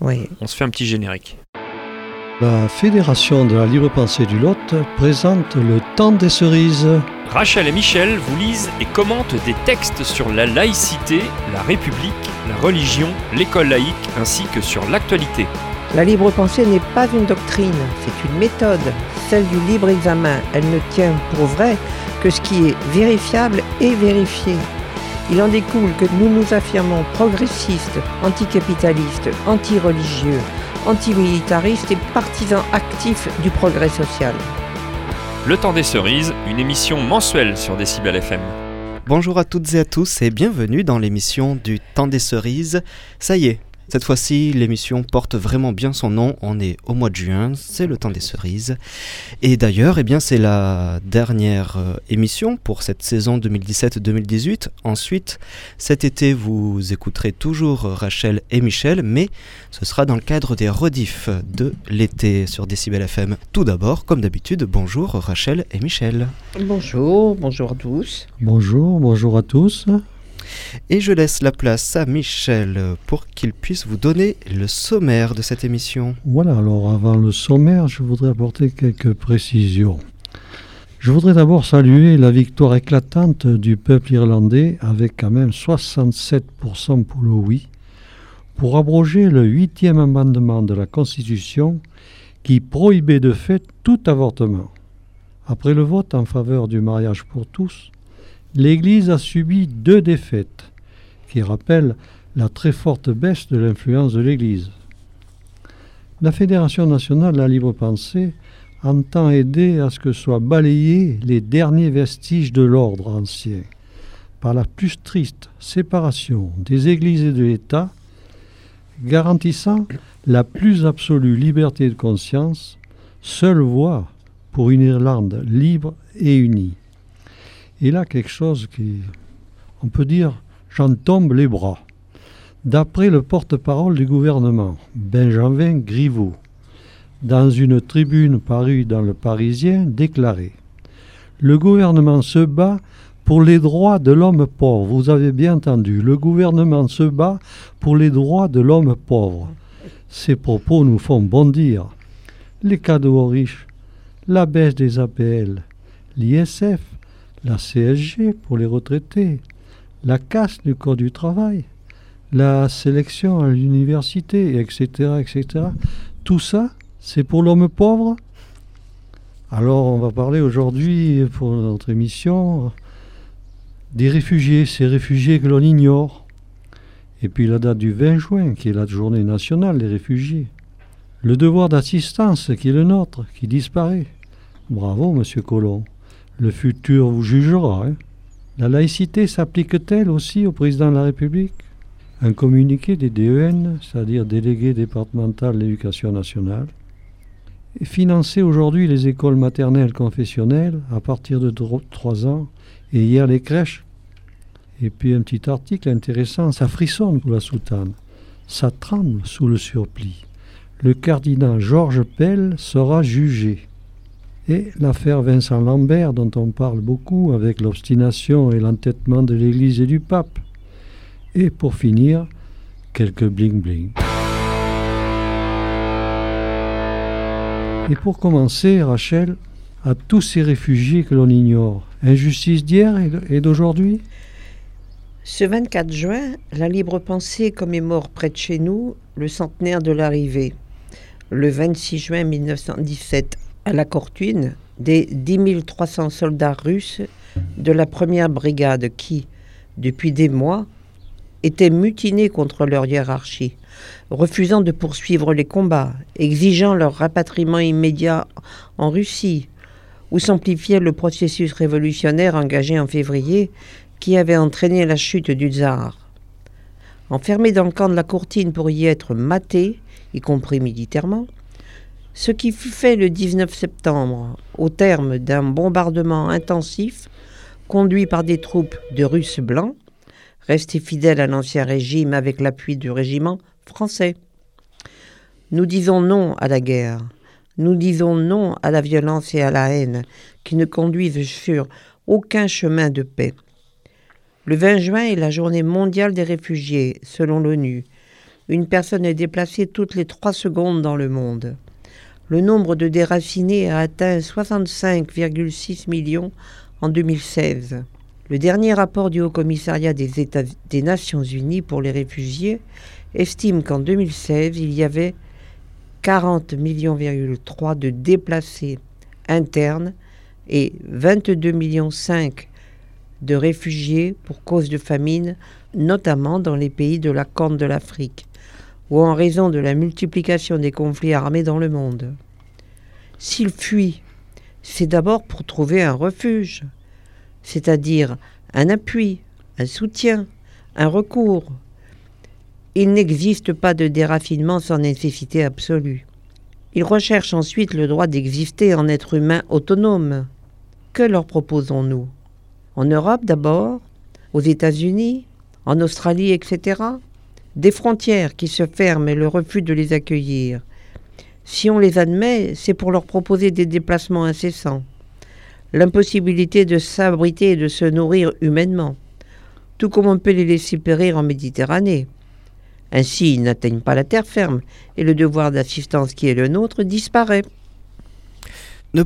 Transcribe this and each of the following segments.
Oui. On se fait un petit générique. La Fédération de la libre pensée du Lot présente le temps des cerises. Rachel et Michel vous lisent et commentent des textes sur la laïcité, la République, la religion, l'école laïque ainsi que sur l'actualité. La libre pensée n'est pas une doctrine, c'est une méthode, celle du libre examen. Elle ne tient pour vrai que ce qui est vérifiable et vérifié. Il en découle que nous nous affirmons progressistes, anticapitalistes, anti-religieux, antimilitaristes et partisans actifs du progrès social. Le temps des cerises, une émission mensuelle sur Décibel FM. Bonjour à toutes et à tous et bienvenue dans l'émission du temps des cerises. Ça y est, cette fois-ci, l'émission porte vraiment bien son nom. On est au mois de juin, c'est le temps des cerises. Et d'ailleurs, eh bien, c'est la dernière euh, émission pour cette saison 2017-2018. Ensuite, cet été, vous écouterez toujours Rachel et Michel, mais ce sera dans le cadre des rediffs de l'été sur Décibel FM. Tout d'abord, comme d'habitude, bonjour Rachel et Michel. Bonjour, bonjour à tous. Bonjour, bonjour à tous. Et je laisse la place à Michel pour qu'il puisse vous donner le sommaire de cette émission. Voilà, alors avant le sommaire, je voudrais apporter quelques précisions. Je voudrais d'abord saluer la victoire éclatante du peuple irlandais avec quand même 67% pour le oui, pour abroger le huitième amendement de la Constitution qui prohibait de fait tout avortement. Après le vote en faveur du mariage pour tous, l'Église a subi deux défaites qui rappellent la très forte baisse de l'influence de l'Église. La Fédération nationale de la libre pensée entend aider à ce que soient balayés les derniers vestiges de l'ordre ancien par la plus triste séparation des églises et de l'État, garantissant la plus absolue liberté de conscience, seule voie pour une Irlande libre et unie. Et là, quelque chose qui, on peut dire, j'en tombe les bras. D'après le porte-parole du gouvernement, Benjamin Griveaux, dans une tribune parue dans le Parisien, déclarait Le gouvernement se bat pour les droits de l'homme pauvre. Vous avez bien entendu, le gouvernement se bat pour les droits de l'homme pauvre. Ces propos nous font bondir. Les cadeaux aux riches, la baisse des APL, l'ISF, la CSG pour les retraités, la casse du Code du travail, la sélection à l'université, etc., etc. Tout ça, c'est pour l'homme pauvre Alors, on va parler aujourd'hui, pour notre émission, des réfugiés, ces réfugiés que l'on ignore. Et puis la date du 20 juin, qui est la journée nationale des réfugiés. Le devoir d'assistance, qui est le nôtre, qui disparaît. Bravo, monsieur Colomb. Le futur vous jugera. Hein. La laïcité s'applique-t-elle aussi au président de la République? Un communiqué des DEN, c'est-à-dire délégué départemental de l'éducation nationale, financer aujourd'hui les écoles maternelles confessionnelles à partir de 3 ans et hier les crèches. Et puis un petit article intéressant, ça frissonne pour la soutane, ça tremble sous le surplis. Le cardinal Georges Pell sera jugé. Et l'affaire Vincent Lambert, dont on parle beaucoup avec l'obstination et l'entêtement de l'Église et du pape. Et pour finir, quelques bling-bling. Et pour commencer, Rachel, à tous ces réfugiés que l'on ignore, injustice d'hier et d'aujourd'hui? Ce 24 juin, la libre pensée commémore près de chez nous le centenaire de l'arrivée. Le 26 juin 1917, à la Cortuine des 10 300 soldats russes de la première brigade qui, depuis des mois, étaient mutinés contre leur hiérarchie, refusant de poursuivre les combats, exigeant leur rapatriement immédiat en Russie, ou s'amplifiait le processus révolutionnaire engagé en février qui avait entraîné la chute du tsar. Enfermés dans le camp de la Courtine pour y être matés, y compris militairement, ce qui fut fait le 19 septembre, au terme d'un bombardement intensif conduit par des troupes de Russes blancs, restés fidèles à l'ancien régime avec l'appui du régiment français. Nous disons non à la guerre, nous disons non à la violence et à la haine qui ne conduisent sur aucun chemin de paix. Le 20 juin est la journée mondiale des réfugiés, selon l'ONU, Une personne est déplacée toutes les trois secondes dans le monde. Le nombre de déracinés a atteint 65,6 millions en 2016. Le dernier rapport du Haut Commissariat des, États, des Nations Unies pour les réfugiés estime qu'en 2016, il y avait 40 millions de déplacés internes et 22 millions de réfugiés pour cause de famine, notamment dans les pays de la Corne de l'Afrique, ou en raison de la multiplication des conflits armés dans le monde. S'ils fuient, c'est d'abord pour trouver un refuge, c'est-à-dire un appui, un soutien, un recours. Il n'existe pas de déraffinement sans nécessité absolue. Ils recherchent ensuite le droit d'exister en être humain autonome. Que leur proposons-nous? En Europe d'abord? Aux États-Unis? En Australie, etc. Des frontières qui se ferment et le refus de les accueillir. Si on les admet, c'est pour leur proposer des déplacements incessants. L'impossibilité de s'abriter et de se nourrir humainement. Tout comme on peut les laisser périr en Méditerranée. Ainsi, ils n'atteignent pas la terre ferme et le devoir d'assistance qui est le nôtre disparaît. Ne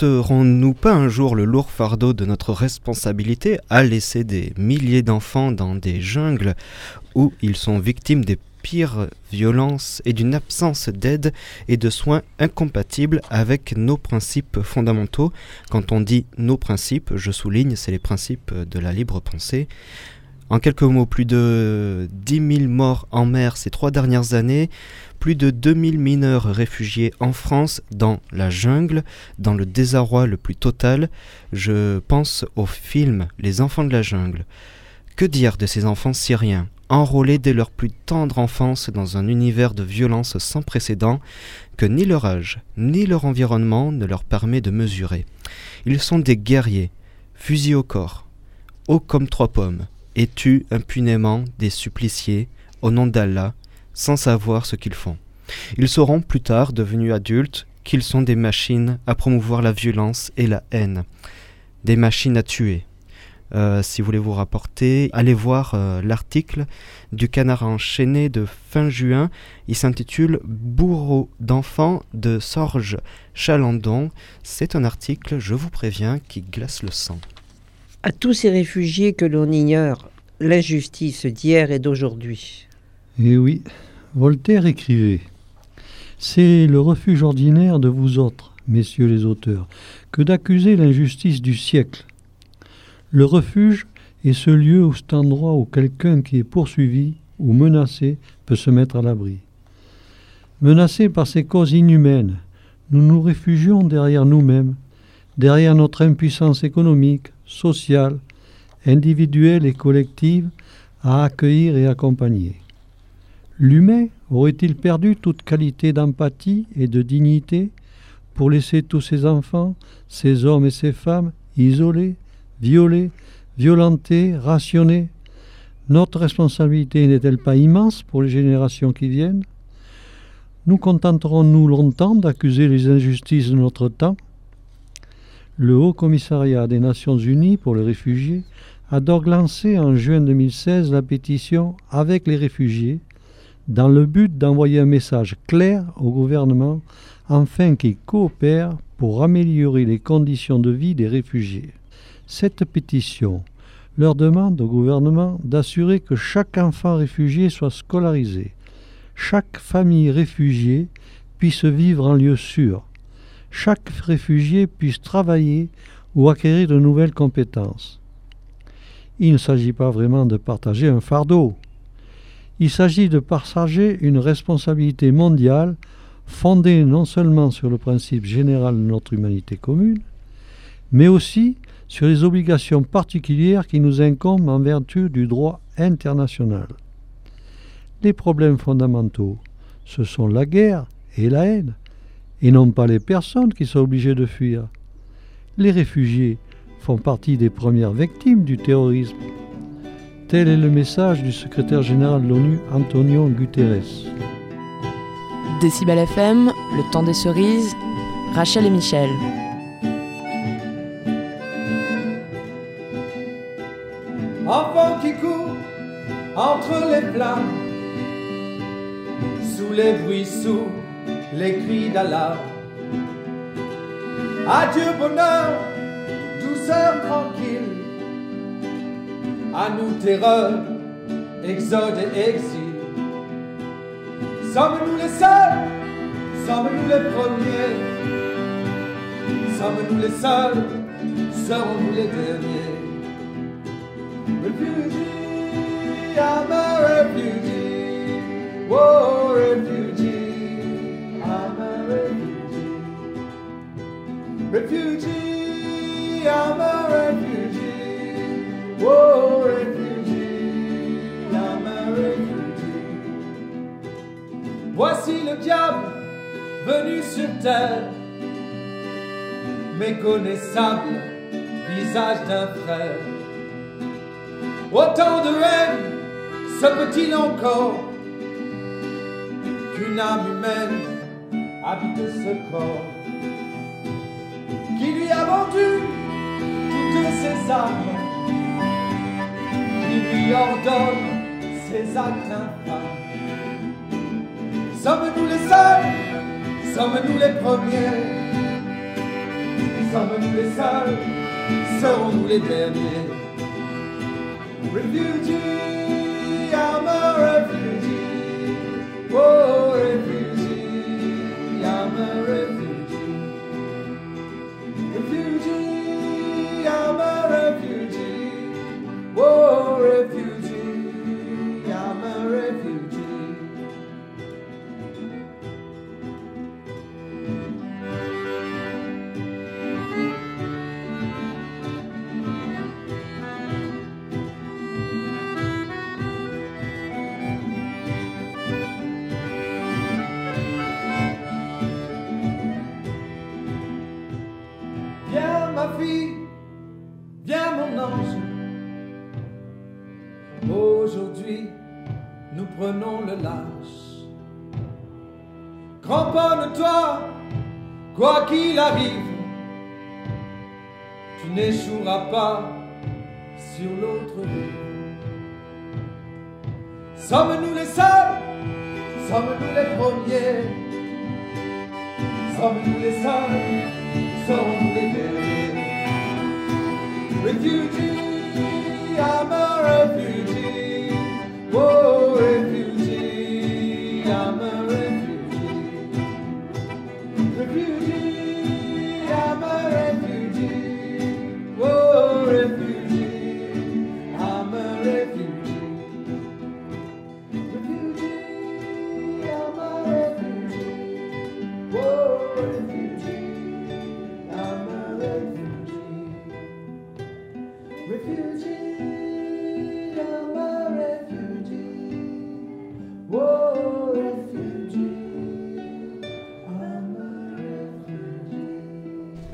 porterons-nous pas un jour le lourd fardeau de notre responsabilité à laisser des milliers d'enfants dans des jungles où ils sont victimes des pires violences et d'une absence d'aide et de soins incompatibles avec nos principes fondamentaux Quand on dit nos principes, je souligne, c'est les principes de la libre pensée. En quelques mots, plus de 10 000 morts en mer ces trois dernières années, plus de 2000 mineurs réfugiés en France dans la jungle, dans le désarroi le plus total. Je pense au film Les enfants de la jungle. Que dire de ces enfants syriens, enrôlés dès leur plus tendre enfance dans un univers de violence sans précédent que ni leur âge, ni leur environnement ne leur permet de mesurer. Ils sont des guerriers, fusils au corps, hauts comme trois pommes, et tuent impunément des suppliciés au nom d'Allah sans savoir ce qu'ils font. Ils sauront plus tard, devenus adultes, qu'ils sont des machines à promouvoir la violence et la haine, des machines à tuer. Euh, si vous voulez vous rapporter, allez voir euh, l'article du canard enchaîné de fin juin. Il s'intitule Bourreau d'enfants de Sorge Chalandon. C'est un article, je vous préviens, qui glace le sang. À tous ces réfugiés que l'on ignore, l'injustice d'hier et d'aujourd'hui. Eh oui, Voltaire écrivait C'est le refuge ordinaire de vous autres, messieurs les auteurs, que d'accuser l'injustice du siècle. Le refuge est ce lieu ou cet endroit où quelqu'un qui est poursuivi ou menacé peut se mettre à l'abri. Menacé par ces causes inhumaines, nous nous réfugions derrière nous-mêmes, derrière notre impuissance économique, sociale, individuelle et collective à accueillir et accompagner. L'humain aurait-il perdu toute qualité d'empathie et de dignité pour laisser tous ses enfants, ses hommes et ses femmes isolés, violés, violentés, rationnés? Notre responsabilité n'est-elle pas immense pour les générations qui viennent? Nous contenterons-nous longtemps d'accuser les injustices de notre temps? Le Haut Commissariat des Nations Unies pour les réfugiés a donc lancé en juin 2016 la pétition Avec les réfugiés dans le but d'envoyer un message clair au gouvernement afin qu'il coopère pour améliorer les conditions de vie des réfugiés. Cette pétition leur demande au gouvernement d'assurer que chaque enfant réfugié soit scolarisé, chaque famille réfugiée puisse vivre en lieu sûr, chaque réfugié puisse travailler ou acquérir de nouvelles compétences. Il ne s'agit pas vraiment de partager un fardeau. Il s'agit de partager une responsabilité mondiale fondée non seulement sur le principe général de notre humanité commune, mais aussi sur les obligations particulières qui nous incombent en vertu du droit international. Les problèmes fondamentaux, ce sont la guerre et la haine, et non pas les personnes qui sont obligées de fuir. Les réfugiés font partie des premières victimes du terrorisme. Tel est le message du secrétaire général de l'ONU, Antonio Guterres. Décibel FM, le temps des cerises, Rachel et Michel. Enfant qui court entre les flammes, les bruits sourds, les cris d'Allah. Adieu bonheur, douceur tranquille. À nous terreur, exode et exil. Sommes-nous les seuls, sommes-nous les premiers, sommes-nous les seuls, serons-nous les derniers? Refugee, I'm a refugee. Whoa, refugee, I'm a refugee. Refugee, I'm a refugee. Whoa, refugee, I'm a refugee. Voici le diable venu sur terre, méconnaissable, visage d'un frère. Autant de haine se peut-il encore qu'une âme humaine habite ce corps qui lui a vendu toutes ses armes, qui ordonne ses actes infâmes. Sommes-nous les seuls, sommes-nous les premiers, sommes-nous les seuls, serons-nous les derniers? Refugee, I'm a refugee. Oh, refugee, prenons le large. Cramponne-toi, quoi qu'il arrive. Tu n'échoueras pas sur l'autre rive. Sommes-nous les seuls, sommes-nous les premiers, sommes-nous les seuls, sommes-nous les derniers? Refugee, I'm a refugee. Oh,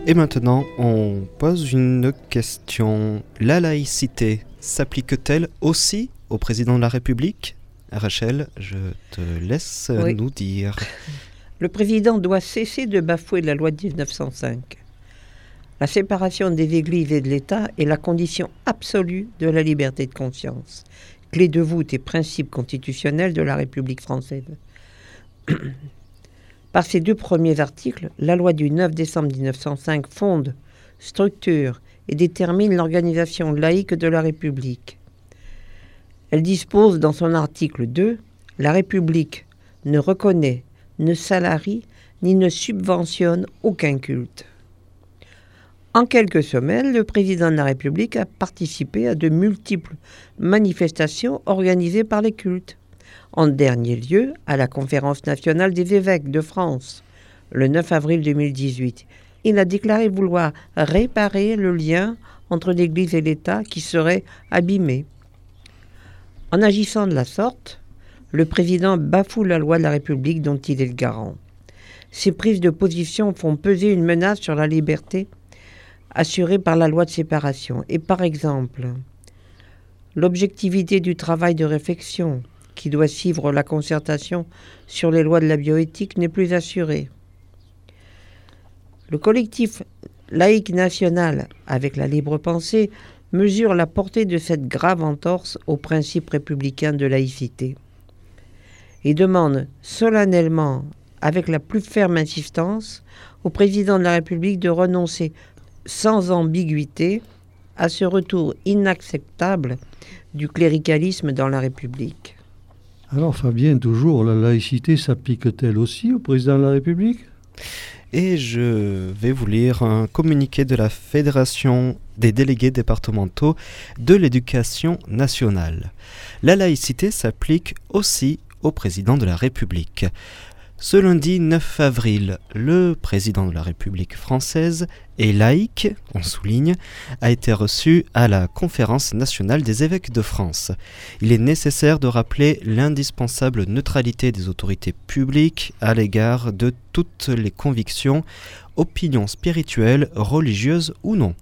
Et maintenant, on pose une question. La laïcité s'applique-t-elle aussi au président de la République? Rachel, je te laisse Oui. nous dire. Le président doit cesser de bafouer la loi de 1905. La séparation des églises et de l'État est la condition absolue de la liberté de conscience, clé de voûte et principe constitutionnel de la République française. Par ses deux premiers articles, la loi du 9 décembre 1905 fonde, structure et détermine l'organisation laïque de la République. Elle dispose dans son article 2 La République ne reconnaît, ne salarie ni ne subventionne aucun culte. En quelques semaines, le président de la République a participé à de multiples manifestations organisées par les cultes. En dernier lieu, à la Conférence nationale des évêques de France, le 9 avril 2018. Il a déclaré vouloir réparer le lien entre l'Église et l'État qui serait abîmé. En agissant de la sorte, le président bafoue la loi de la République dont il est le garant. Ces prises de position font peser une menace sur la liberté assurée par la loi de séparation. Et par exemple, l'objectivité du travail de réflexion qui doit suivre la concertation sur les lois de la bioéthique n'est plus assurée. Le collectif laïque national avec la libre pensée mesure la portée de cette grave entorse aux principes républicains de laïcité. et demande solennellement, avec la plus ferme insistance, au président de la République de renoncer sans ambiguïté à ce retour inacceptable du cléricalisme dans la République. Alors Fabien, toujours, la laïcité s'applique-t-elle aussi au président de la République? Et je vais vous lire un communiqué de la Fédération des délégués départementaux de l'éducation nationale. La laïcité s'applique aussi au président de la République. Ce lundi 9 avril, le président de la République française et laïque, on souligne, a été reçu à la Conférence nationale des évêques de France. Il est nécessaire de rappeler l'indispensable neutralité des autorités publiques à l'égard de toutes les convictions, opinions spirituelles, religieuses ou non.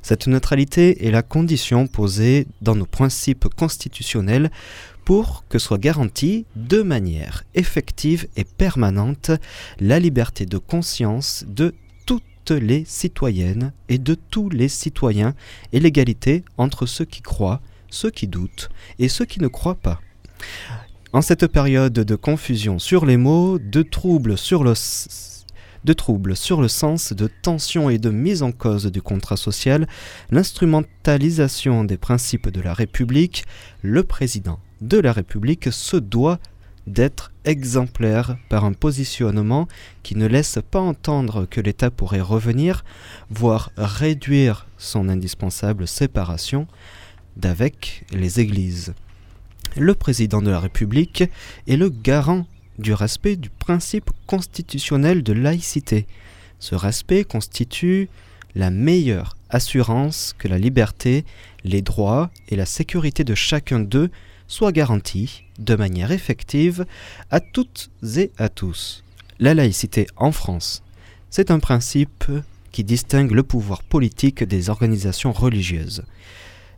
Cette neutralité est la condition posée dans nos principes constitutionnels pour que soit garantie de manière effective et permanente la liberté de conscience de toutes les citoyennes et de tous les citoyens et l'égalité entre ceux qui croient, ceux qui doutent et ceux qui ne croient pas. En cette période de confusion sur les mots, de troubles sur le sens, de tension et de mise en cause du contrat social, l'instrumentalisation des principes de la République, le président de la République se doit d'être exemplaire par un positionnement qui ne laisse pas entendre que l'État pourrait revenir, voire réduire son indispensable séparation d'avec les églises. Le président de la République est le garant du respect du principe constitutionnel de laïcité. Ce respect constitue la meilleure assurance que la liberté, les droits et la sécurité de chacun d'eux soit garantie de manière effective à toutes et à tous. La laïcité en France, c'est un principe qui distingue le pouvoir politique des organisations religieuses.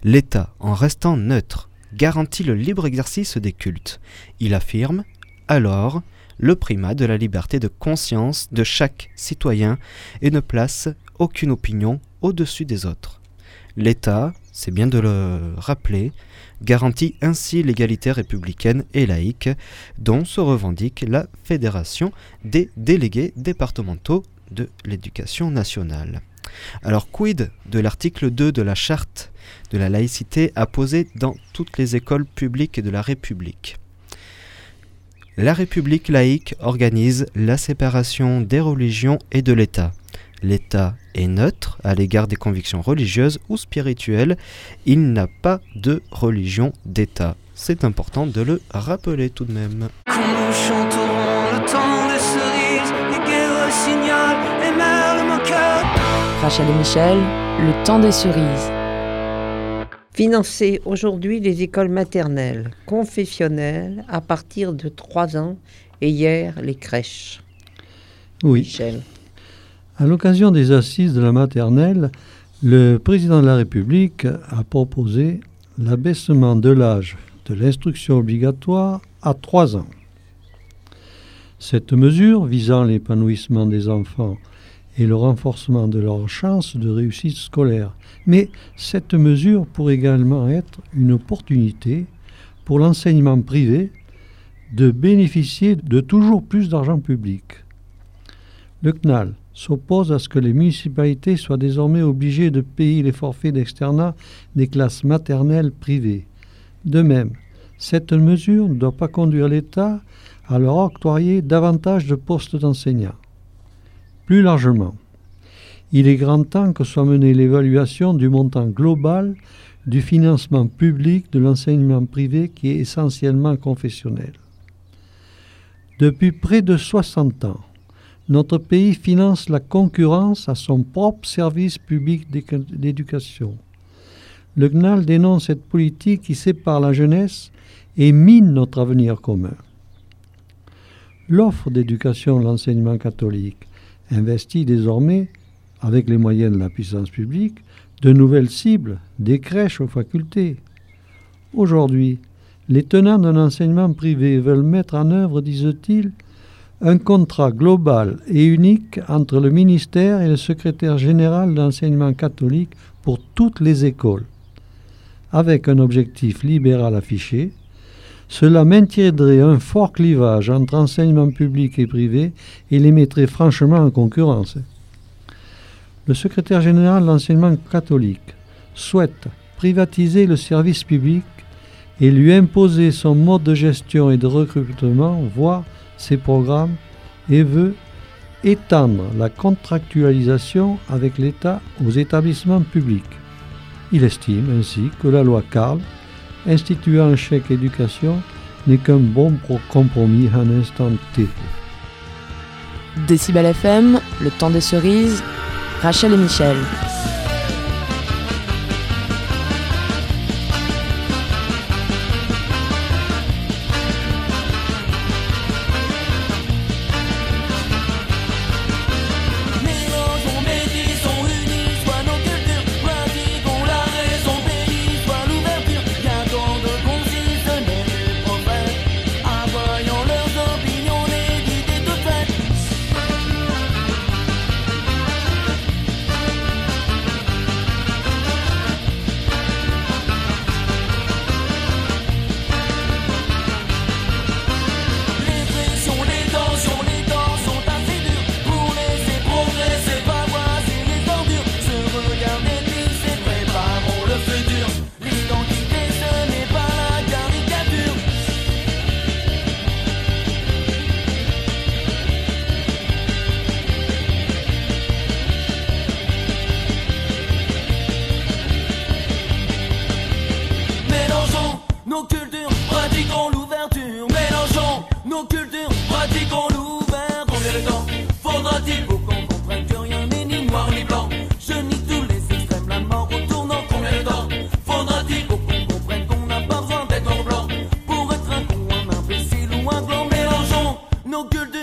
L'État, en restant neutre, garantit le libre exercice des cultes. Il affirme, alors, le primat de la liberté de conscience de chaque citoyen et ne place aucune opinion au-dessus des autres. L'État, c'est bien de le rappeler, garantit ainsi l'égalité républicaine et laïque dont se revendique la Fédération des délégués départementaux de l'éducation nationale. Alors quid de l'article 2 de la charte de la laïcité apposée dans toutes les écoles publiques de la République? La République laïque organise la séparation des religions et de l'État. L'État est neutre à l'égard des convictions religieuses ou spirituelles. Il n'a pas de religion d'État. C'est important de le rappeler tout de même. Rachel et Michel, le temps des cerises. Financer aujourd'hui les écoles maternelles, confessionnelles, à partir de 3 ans, et hier les crèches. Oui. Michel. À l'occasion des assises de la maternelle, le président de la République a proposé l'abaissement de l'âge de l'instruction obligatoire à 3 ans. Cette mesure visant l'épanouissement des enfants et le renforcement de leurs chances de réussite scolaire. Mais cette mesure pourrait également être une opportunité pour l'enseignement privé de bénéficier de toujours plus d'argent public. Le CNAL s'oppose à ce que les municipalités soient désormais obligées de payer les forfaits d'externat des classes maternelles privées. De même, cette mesure ne doit pas conduire l'État à leur octroyer davantage de postes d'enseignants. Plus largement, il est grand temps que soit menée l'évaluation du montant global du financement public de l'enseignement privé qui est essentiellement confessionnel. Depuis près de 60 ans, notre pays finance la concurrence à son propre service public d'éducation. Le GNAL dénonce cette politique qui sépare la jeunesse et mine notre avenir commun. L'offre d'éducation de l'enseignement catholique investit désormais, avec les moyens de la puissance publique, de nouvelles cibles, des crèches aux facultés. Aujourd'hui, les tenants d'un enseignement privé veulent mettre en œuvre, disent-ils, un contrat global et unique entre le ministère et le secrétaire général d'enseignement catholique pour toutes les écoles, avec un objectif libéral affiché, Cela maintiendrait un fort clivage entre enseignement public et privé et les mettrait franchement en concurrence. Le secrétaire général de l'enseignement catholique souhaite privatiser le service public et lui imposer son mode de gestion et de recrutement, voire ses programmes, et veut étendre la contractualisation avec l'État aux établissements publics. Il estime ainsi que la loi Carl, instituant un chèque éducation, n'est qu'un bon compromis à un instant T. Décibel FM, le temps des cerises, Rachel et Michel. Mélangeons nos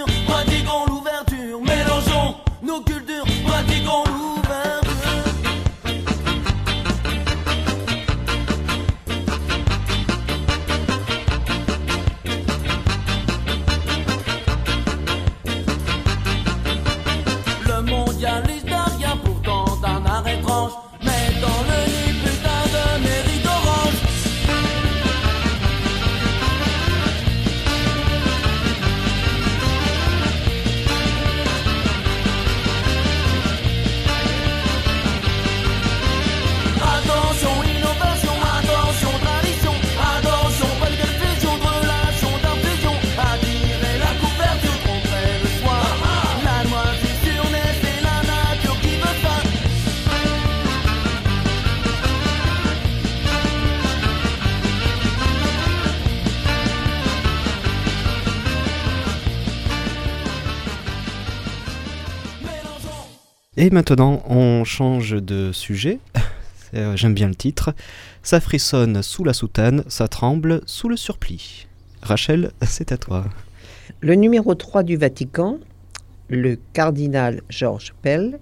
Et maintenant, on change de sujet. Euh, J'aime bien le titre. Ça frissonne sous la soutane, ça tremble sous le surplis. Rachel, c'est à toi. Le numéro 3 du Vatican, le cardinal Georges Pell,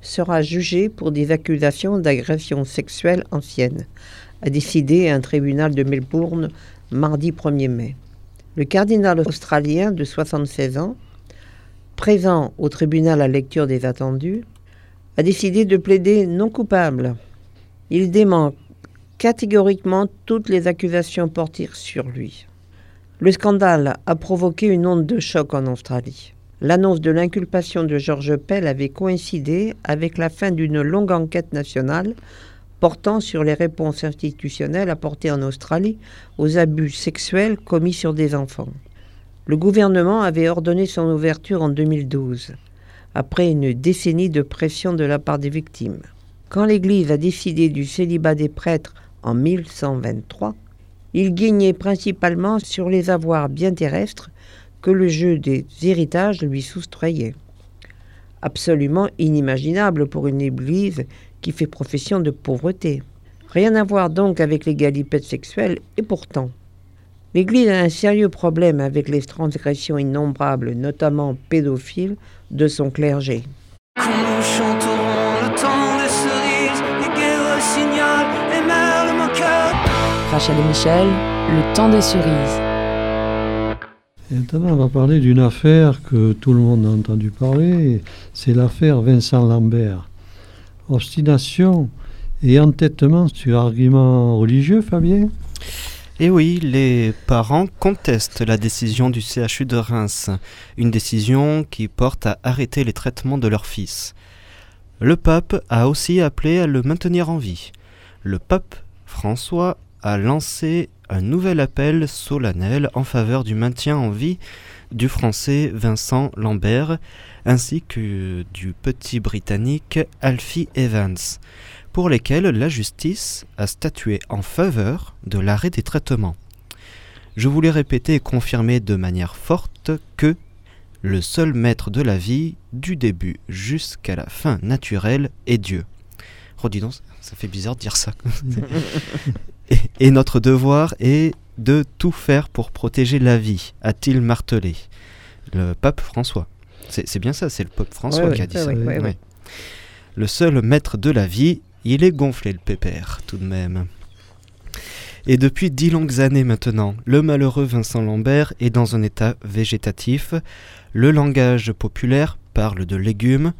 sera jugé pour des accusations d'agression sexuelle ancienne, a décidé un tribunal de Melbourne mardi 1er mai. Le cardinal australien de 76 ans, présent au tribunal à lecture des attendus, a décidé de plaider non coupable. Il dément catégoriquement toutes les accusations portées sur lui. Le scandale a provoqué une onde de choc en Australie. L'annonce de l'inculpation de Georges Pell avait coïncidé avec la fin d'une longue enquête nationale portant sur les réponses institutionnelles apportées en Australie aux abus sexuels commis sur des enfants. Le gouvernement avait ordonné son ouverture en 2012, après une décennie de pression de la part des victimes. Quand l'Église a décidé du célibat des prêtres en 1123, il gagnait principalement sur les avoirs bien terrestres que le jeu des héritages lui soustrayait. Absolument inimaginable pour une Église qui fait profession de pauvreté. Rien à voir donc avec les galipettes sexuelles, et pourtant. L'Église a un sérieux problème avec les transgressions innombrables, notamment pédophiles, de son clergé. Quand nous chanterons le temps des cerises, les guerres signalent et merle mon cœur. Rachel et Michel, le temps des cerises. Et maintenant, on va parler d'une affaire que tout le monde a entendu parler. C'est l'affaire Vincent Lambert. Obstination et entêtement sur argument religieux, Fabien? Et oui, les parents contestent la décision du CHU de Reims, une décision qui porte à arrêter les traitements de leur fils. Le pape a aussi appelé à le maintenir en vie. Le pape François a lancé un nouvel appel solennel en faveur du maintien en vie du français Vincent Lambert ainsi que du petit britannique Alfie Evans, pour lesquels la justice a statué en faveur de l'arrêt des traitements. Je voulais répéter et confirmer de manière forte que le seul maître de la vie, du début jusqu'à la fin naturelle, est Dieu. Redis donc, ça fait bizarre de dire ça. et, et notre devoir est de tout faire pour protéger la vie, a-t-il martelé le pape François. C'est bien ça, c'est le pape François Ouais, qui a dit ouais, ça. ouais, ouais, Ouais. ouais. Le seul maître de la vie, il est gonflé le pépère, tout de même. Et depuis dix longues années maintenant, le malheureux Vincent Lambert est dans un état végétatif. Le langage populaire parle de légumes.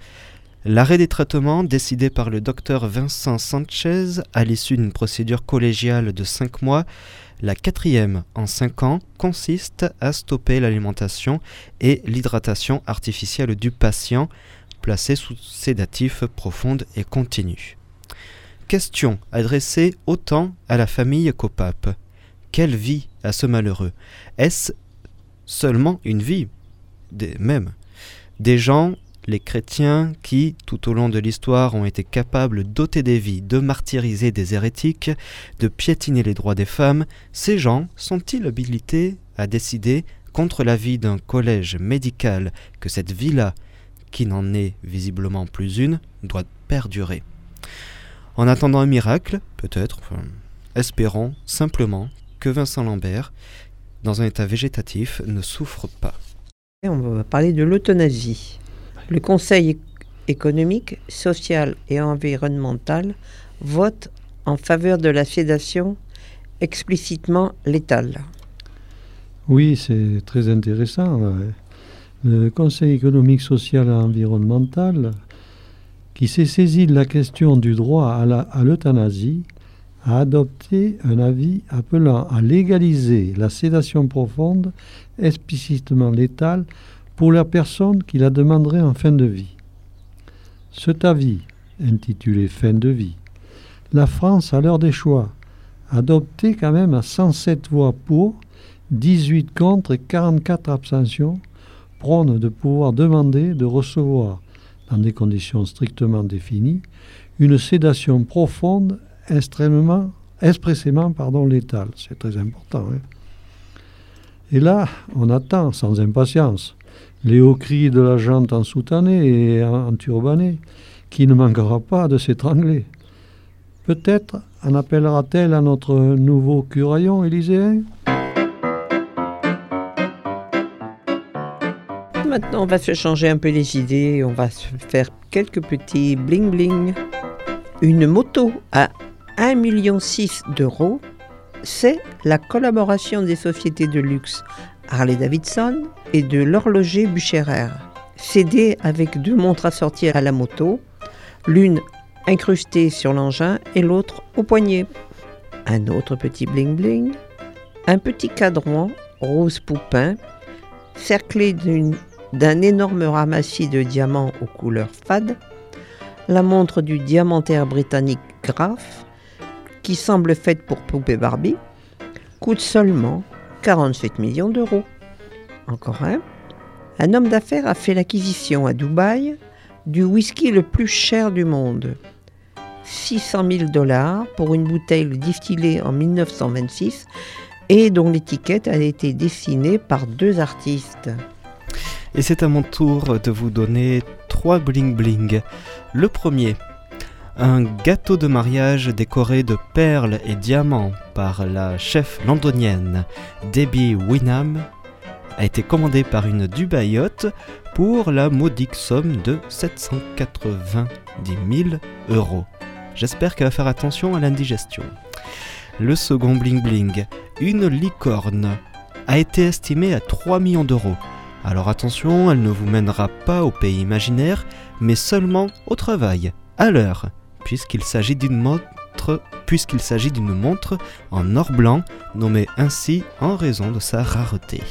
L'arrêt des traitements, décidé par le docteur Vincent Sanchez à l'issue d'une procédure collégiale de 5 mois, la quatrième en 5 ans, consiste à stopper l'alimentation et l'hydratation artificielle du patient, placé sous sédatif profonde et continu. Question adressée autant à la famille qu'au pape. Quelle vie à ce malheureux? Est-ce seulement une vie? Des, Même. Des gens, les chrétiens, qui, tout au long de l'histoire, ont été capables d'ôter des vies, de martyriser des hérétiques, de piétiner les droits des femmes, ces gens sont-ils habilités à décider, contre l'avis d'un collège médical, que cette vie-là, qui n'en est visiblement plus une, doit perdurer? En attendant un miracle, peut-être, enfin, espérons simplement que Vincent Lambert, dans un état végétatif, ne souffre pas. Et on va parler de l'euthanasie. Le Conseil éc- économique, social et environnemental vote en faveur de la sédation explicitement létale. Oui, c'est très intéressant. Le Conseil économique, social et environnemental, qui s'est saisi de la question du droit à l'euthanasie, a adopté un avis appelant à légaliser la sédation profonde explicitement létale pour la personne qui la demanderait en fin de vie. Cet avis, intitulé Fin de vie, la France, à l'heure des choix, adopté quand même à 107 voix pour, 18 contre et 44 abstentions, prône de pouvoir demander de recevoir, dans des conditions strictement définies, une sédation profonde extrêmement, expressément pardon, létale. C'est très important. hein. Et là, on attend sans impatience les hauts cris de la jante en soutannée et en, en turbané, qui ne manquera pas de s'étrangler. Peut-être en appellera-t-elle à notre nouveau curaillon élyséen Maintenant, on va se changer un peu les idées. On va se faire quelques petits bling bling. Une moto à 1,6 million d'euros, c'est la collaboration des sociétés de luxe Harley-Davidson et de l'horloger Bucherer. Cédé avec deux montres assorties à la moto, l'une incrustée sur l'engin et l'autre au poignet. Un autre petit bling bling, un petit cadran rose poupin cerclé d'une- d'un énorme ramassis de diamants aux couleurs fades, la montre du diamantaire britannique Graf, qui semble faite pour poupée Barbie, coûte seulement 47 millions d'euros. Encore un. Un homme d'affaires a fait l'acquisition à Dubaï du whisky le plus cher du monde. 600 000 dollars pour une bouteille distillée en 1926 et dont l'étiquette a été dessinée par deux artistes. Et c'est à mon tour de vous donner trois bling bling. Le premier, un gâteau de mariage décoré de perles et diamants par la chef londonienne Debbie Winham a été commandé par une Dubaïote pour la modique somme de 790 000 euros. J'espère qu'elle va faire attention à l'indigestion. Le second bling bling, une licorne, a été estimée à 3 millions d'euros. Alors attention, elle ne vous mènera pas au pays imaginaire, mais seulement au travail, à l'heure, puisqu'il s'agit d'une montre puisqu'il s'agit d'une montre en or blanc, nommée ainsi en raison de sa rareté.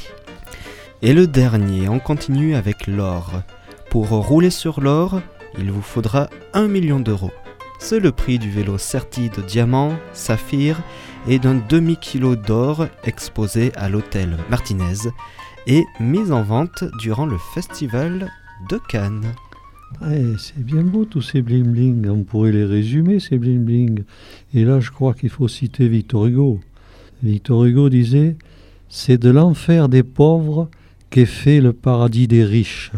Et le dernier, on continue avec l'or. Pour rouler sur l'or, il vous faudra 1 million d'euros. C'est le prix du vélo serti de diamant, saphir et d'un demi-kilo d'or exposé à l'hôtel Martinez et mis en vente durant le festival de Cannes. Ouais, c'est bien beau tous ces bling bling. On pourrait les résumer ces bling bling. Et là, je crois qu'il faut citer Victor Hugo. Victor Hugo disait C'est de l'enfer des pauvres qu'est fait le paradis des riches.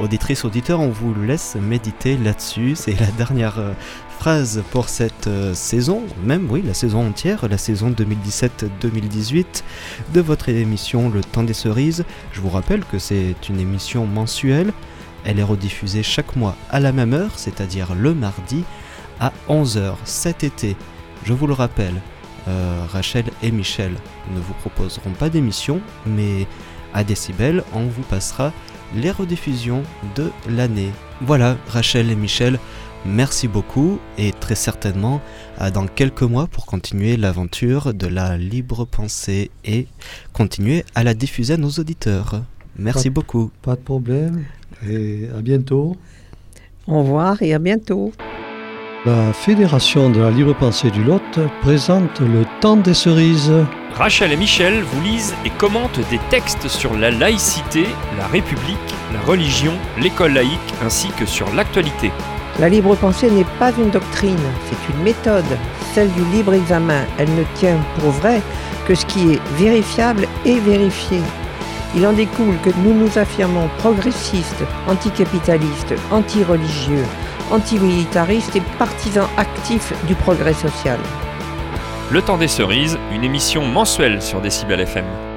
Auditrice, auditeur, on vous laisse méditer là-dessus. C'est la dernière euh, phrase pour cette euh, saison, même oui, la saison entière, la saison 2017-2018 de votre émission Le Temps des Cerises. Je vous rappelle que c'est une émission mensuelle. Elle est rediffusée chaque mois à la même heure, c'est-à-dire le mardi à 11h cet été. Je vous le rappelle, euh, Rachel et Michel ne vous proposeront pas d'émission, mais à Décibel, on vous passera les rediffusions de l'année. Voilà, Rachel et Michel, merci beaucoup et très certainement à dans quelques mois pour continuer l'aventure de la libre pensée et continuer à la diffuser à nos auditeurs. Merci Pas- beaucoup. Pas de problème. Et à bientôt. Au revoir et à bientôt. La Fédération de la libre pensée du Lot présente le temps des cerises. Rachel et Michel vous lisent et commentent des textes sur la laïcité, la République, la religion, l'école laïque ainsi que sur l'actualité. La libre pensée n'est pas une doctrine, c'est une méthode, celle du libre examen. Elle ne tient pour vrai que ce qui est vérifiable et vérifié. Il en découle que nous nous affirmons progressistes, anticapitalistes, anti-religieux, antimilitaristes et partisans actifs du progrès social. Le temps des cerises, une émission mensuelle sur Décibel FM.